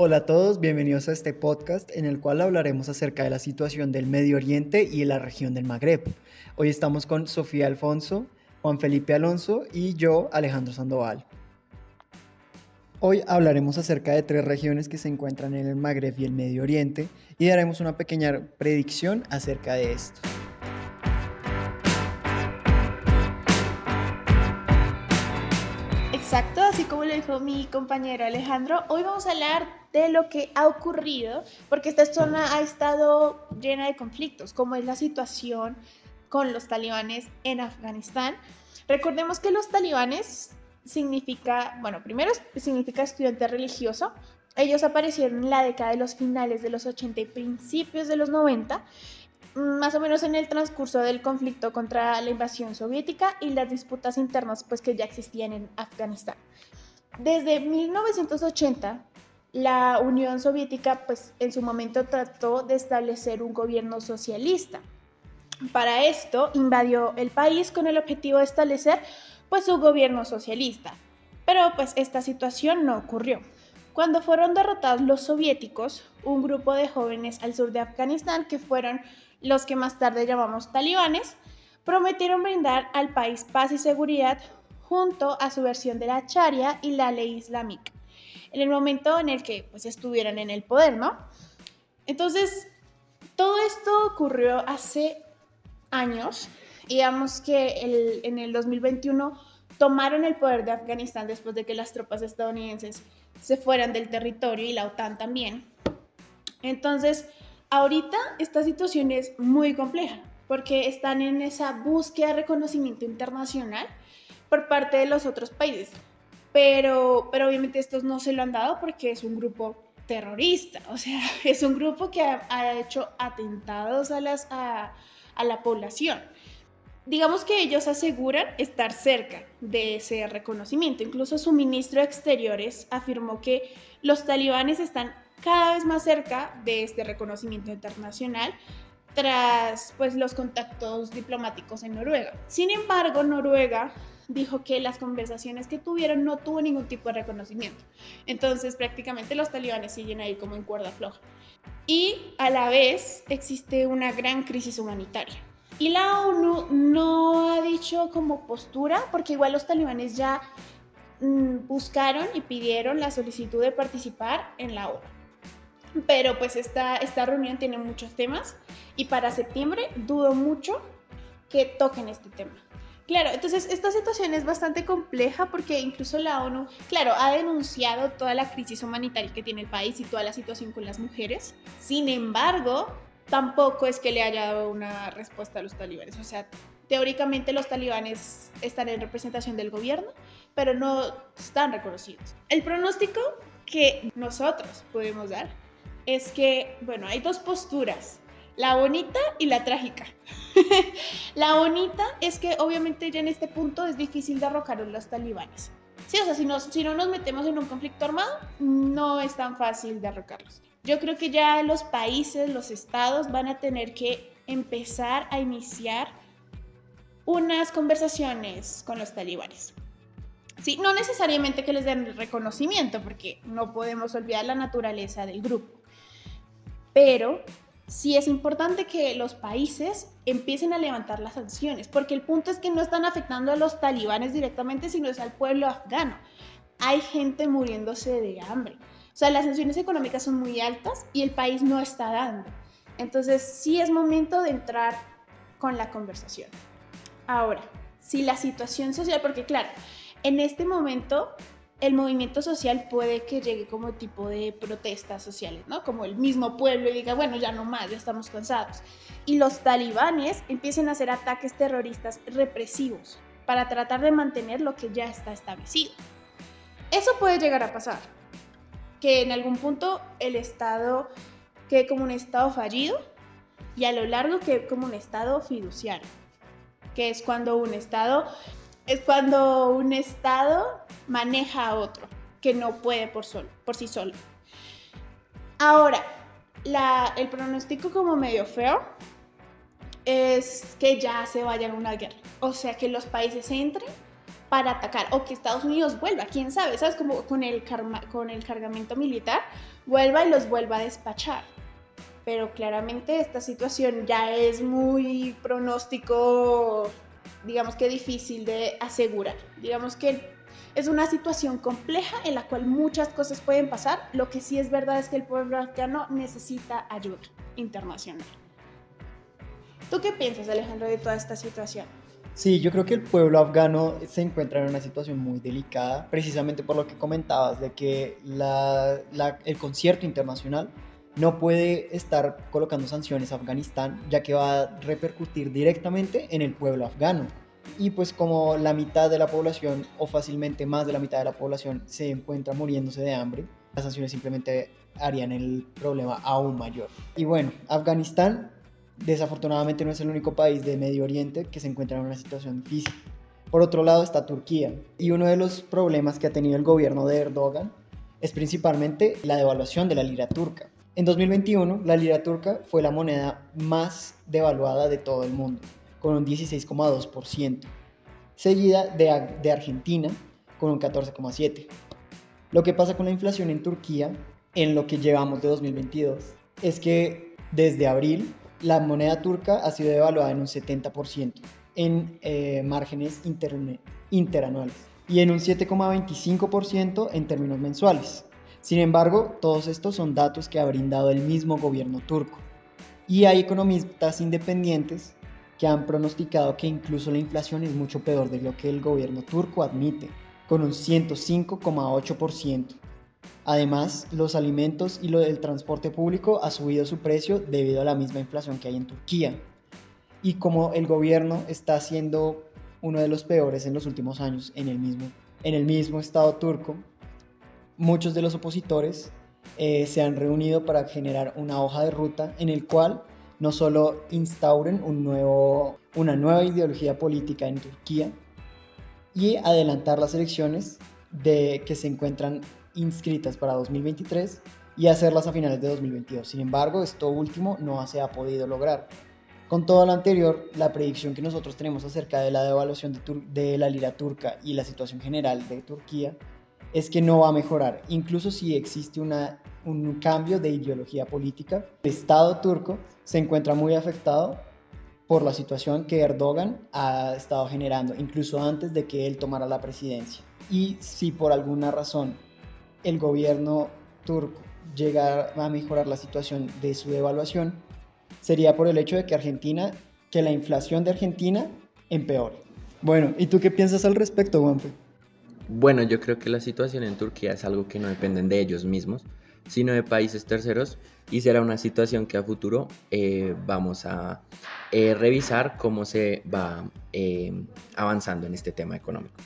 Hola a todos, bienvenidos a este podcast en el cual hablaremos acerca de la situación del Medio Oriente y de la región del Magreb. Hoy estamos con Sofía Alfonso, Juan Felipe Alonso y yo, Alejandro Sandoval. Hoy hablaremos acerca de tres regiones que se encuentran en el Magreb y el Medio Oriente y daremos una pequeña predicción acerca de esto. Dijo mi compañero Alejandro, hoy vamos a hablar de lo que ha ocurrido, porque esta zona ha estado llena de conflictos, como es la situación con los talibanes en Afganistán. Recordemos que los talibanes significa, bueno, primero significa estudiante religioso. Ellos aparecieron en la década de los finales de los 80 y principios de los 90 más o menos en el transcurso del conflicto contra la invasión soviética y las disputas internas pues que ya existían en Afganistán. Desde 1980, la Unión Soviética pues en su momento trató de establecer un gobierno socialista. Para esto invadió el país con el objetivo de establecer pues su gobierno socialista. Pero pues esta situación no ocurrió. Cuando fueron derrotados los soviéticos, un grupo de jóvenes al sur de Afganistán que fueron los que más tarde llamamos talibanes, prometieron brindar al país paz y seguridad junto a su versión de la Sharia y la ley islámica, en el momento en el que pues, estuvieran en el poder, ¿no? Entonces, todo esto ocurrió hace años. Digamos que en el 2021 tomaron el poder de Afganistán después de que las tropas estadounidenses se fueran del territorio y la OTAN también. Entonces, Ahorita esta situación es muy compleja porque están en esa búsqueda de reconocimiento internacional por parte de los otros países. Pero, pero obviamente estos no se lo han dado porque es un grupo terrorista, o sea, es un grupo que ha, hecho atentados a, las, a, a la población. Digamos que ellos aseguran estar cerca de ese reconocimiento. Incluso su ministro de Exteriores afirmó que los talibanes están cada vez más cerca de este reconocimiento internacional tras pues, los contactos diplomáticos en Noruega. Sin embargo, Noruega dijo que las conversaciones que tuvieron no tuvo ningún tipo de reconocimiento. Entonces, prácticamente los talibanes siguen ahí como en cuerda floja. Y a la vez existe una gran crisis humanitaria. Y la ONU no ha dicho como postura, porque igual los talibanes ya mm, buscaron y pidieron la solicitud de participar en la ONU. Pero pues esta, esta reunión tiene muchos temas y para septiembre dudo mucho que toquen este tema. Claro, entonces esta situación es bastante compleja porque incluso la ONU, claro, ha denunciado toda la crisis humanitaria que tiene el país y toda la situación con las mujeres. Sin embargo, tampoco es que le haya dado una respuesta a los talibanes. O sea, teóricamente los talibanes están en representación del gobierno, pero no están reconocidos. El pronóstico que nosotros podemos dar es que, bueno, hay dos posturas, la bonita y la trágica. la bonita es que obviamente ya en este punto es difícil derrocar a los talibanes. Sí, o sea, si, si no nos metemos en un conflicto armado, no es tan fácil derrocarlos. Yo creo que ya los países, los estados van a tener que empezar a iniciar unas conversaciones con los talibanes. Sí, no necesariamente que les den reconocimiento, porque no podemos olvidar la naturaleza del grupo pero sí es importante que los países empiecen a levantar las sanciones, porque el punto es que no están afectando a los talibanes directamente, sino es al pueblo afgano. Hay gente muriéndose de hambre. O sea, las sanciones económicas son muy altas y el país no está dando. Entonces, sí es momento de entrar con la conversación. Ahora, si la situación social, porque claro, en este momento el movimiento social puede que llegue como tipo de protestas sociales, ¿no? Como el mismo pueblo y diga, bueno, ya no más, ya estamos cansados. Y los talibanes empiecen a hacer ataques terroristas represivos para tratar de mantener lo que ya está establecido. Eso puede llegar a pasar, que en algún punto el Estado quede como un Estado fallido y a lo largo quede como un Estado fiduciario, que es cuando un Estado es cuando un Estado maneja a otro que no puede por, por sí solo. Ahora, el pronóstico como medio feo es que ya se vayan a una guerra. O sea, que los países entren para atacar o que Estados Unidos vuelva, quién sabe, ¿sabes? Como con el, con el cargamento militar, vuelva y los vuelva a despachar. Pero claramente esta situación ya es muy pronóstico, digamos que difícil de asegurar. Digamos que es una situación compleja en la cual muchas cosas pueden pasar. Lo que sí es verdad es que el pueblo afgano necesita ayuda internacional. ¿Tú qué piensas, Alejandro, de toda esta situación? Sí, yo creo que el pueblo afgano se encuentra en una situación muy delicada, precisamente por lo que comentabas, de que el concierto internacional no puede estar colocando sanciones a Afganistán, ya que va a repercutir directamente en el pueblo afgano. Y pues como la mitad de la población, o fácilmente más de la mitad de la población, se encuentra muriéndose de hambre, las sanciones simplemente harían el problema aún mayor. Y bueno, Afganistán desafortunadamente no es el único país de Medio Oriente que se encuentra en una situación difícil. Por otro lado está Turquía. Y uno de los problemas que ha tenido el gobierno de Erdogan es principalmente la devaluación de la lira turca. En 2021, la lira turca fue la moneda más devaluada de todo el mundo, con un 16,2%, seguida de, Argentina, con un 14,7%. Lo que pasa con la inflación en Turquía, en lo que llevamos de 2022, es que desde abril la moneda turca ha sido devaluada en un 70% en eh, márgenes interanuales y en un 7,25% en términos mensuales. Sin embargo, todos estos son datos que ha brindado el mismo gobierno turco. Y hay economistas independientes que han pronosticado que incluso la inflación es mucho peor de lo que el gobierno turco admite, con un 105,8%. Además, los alimentos y lo del transporte público ha subido su precio debido a la misma inflación que hay en Turquía. Y como el gobierno está siendo uno de los peores en los últimos años en el mismo, en el mismo estado turco, muchos de los opositores eh, se han reunido para generar una hoja de ruta en el cual no solo instauren un nuevo, una nueva ideología política en Turquía y adelantar las elecciones de que se encuentran inscritas para 2023 y hacerlas a finales de 2022. Sin embargo, esto último no se ha podido lograr. Con todo lo anterior, la predicción que nosotros tenemos acerca de la devaluación de, la lira turca y la situación general de Turquía es que no va a mejorar. Incluso si existe una, un cambio de ideología política, el Estado turco se encuentra muy afectado por la situación que Erdogan ha estado generando, incluso antes de que él tomara la presidencia. Y si por alguna razón el gobierno turco llega a mejorar la situación de su devaluación, sería por el hecho de que Argentina, que la inflación de Argentina empeore. Bueno, ¿y tú qué piensas al respecto, Juanfe? Bueno, yo creo que la situación en Turquía es algo que no dependen de ellos mismos, sino de países terceros y será una situación que a futuro eh, vamos a eh, revisar cómo se va eh, avanzando en este tema económico.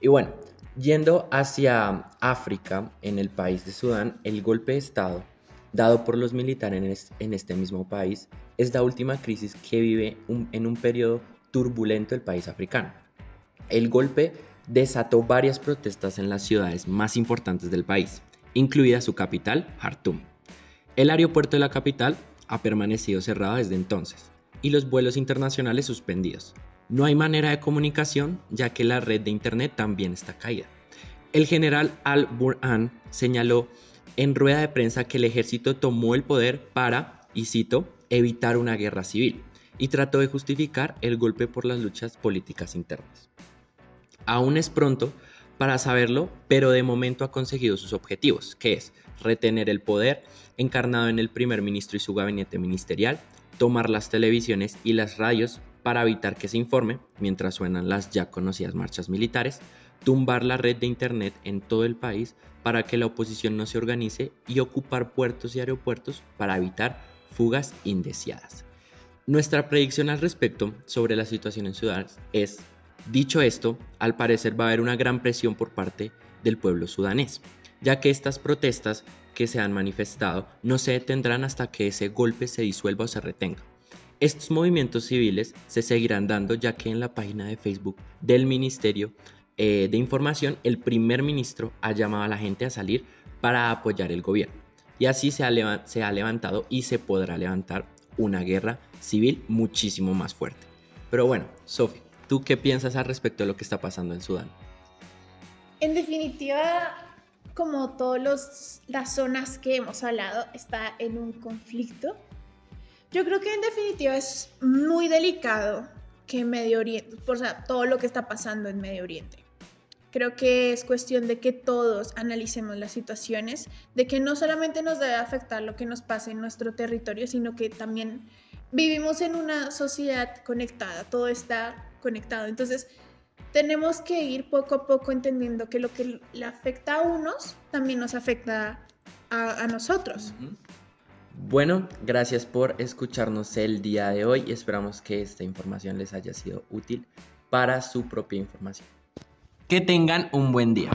Y bueno, Yendo hacia África, en el país de Sudán, el golpe de Estado dado por los militares en este mismo país es la última crisis que vive en un periodo turbulento el país africano. El golpe desató varias protestas en las ciudades más importantes del país, incluida su capital, Jartum. El aeropuerto de la capital ha permanecido cerrado desde entonces y los vuelos internacionales suspendidos, no hay manera de comunicación ya que la red de Internet también está caída. El general Al-Burhan señaló en rueda de prensa que el ejército tomó el poder para, y cito, evitar una guerra civil y trató de justificar el golpe por las luchas políticas internas. Aún es pronto para saberlo, pero de momento ha conseguido sus objetivos, que es retener el poder encarnado en el primer ministro y su gabinete ministerial, tomar las televisiones y las radios para evitar que se informe mientras suenan las ya conocidas marchas militares, tumbar la red de Internet en todo el país para que la oposición no se organice y ocupar puertos y aeropuertos para evitar fugas indeseadas. Nuestra predicción al respecto sobre la situación en Sudán es, dicho esto, al parecer va a haber una gran presión por parte del pueblo sudanés, ya que estas protestas que se han manifestado no se detendrán hasta que ese golpe se disuelva o se retenga. Estos movimientos civiles se seguirán dando ya que en la página de Facebook del Ministerio eh, de Información el primer ministro ha llamado a la gente a salir para apoyar el gobierno. Y así se ha, se ha levantado y se podrá levantar una guerra civil muchísimo más fuerte. Pero bueno, Sophie, ¿Tú qué piensas al respecto de lo que está pasando en Sudán? En definitiva, como todas las zonas que hemos hablado, está en un conflicto. Yo creo que en definitiva es muy delicado que Medio Oriente, o sea, todo lo que está pasando en Medio Oriente. Creo que es cuestión de que todos analicemos las situaciones, de que no solamente nos debe afectar lo que nos pasa en nuestro territorio, sino que también vivimos en una sociedad conectada, todo está conectado. Entonces, tenemos que ir poco a poco entendiendo que lo que le afecta a unos también nos afecta a, a nosotros. Bueno, gracias por escucharnos el día de hoy esperamos que esta información les haya sido útil para su propia información. Que tengan un buen día.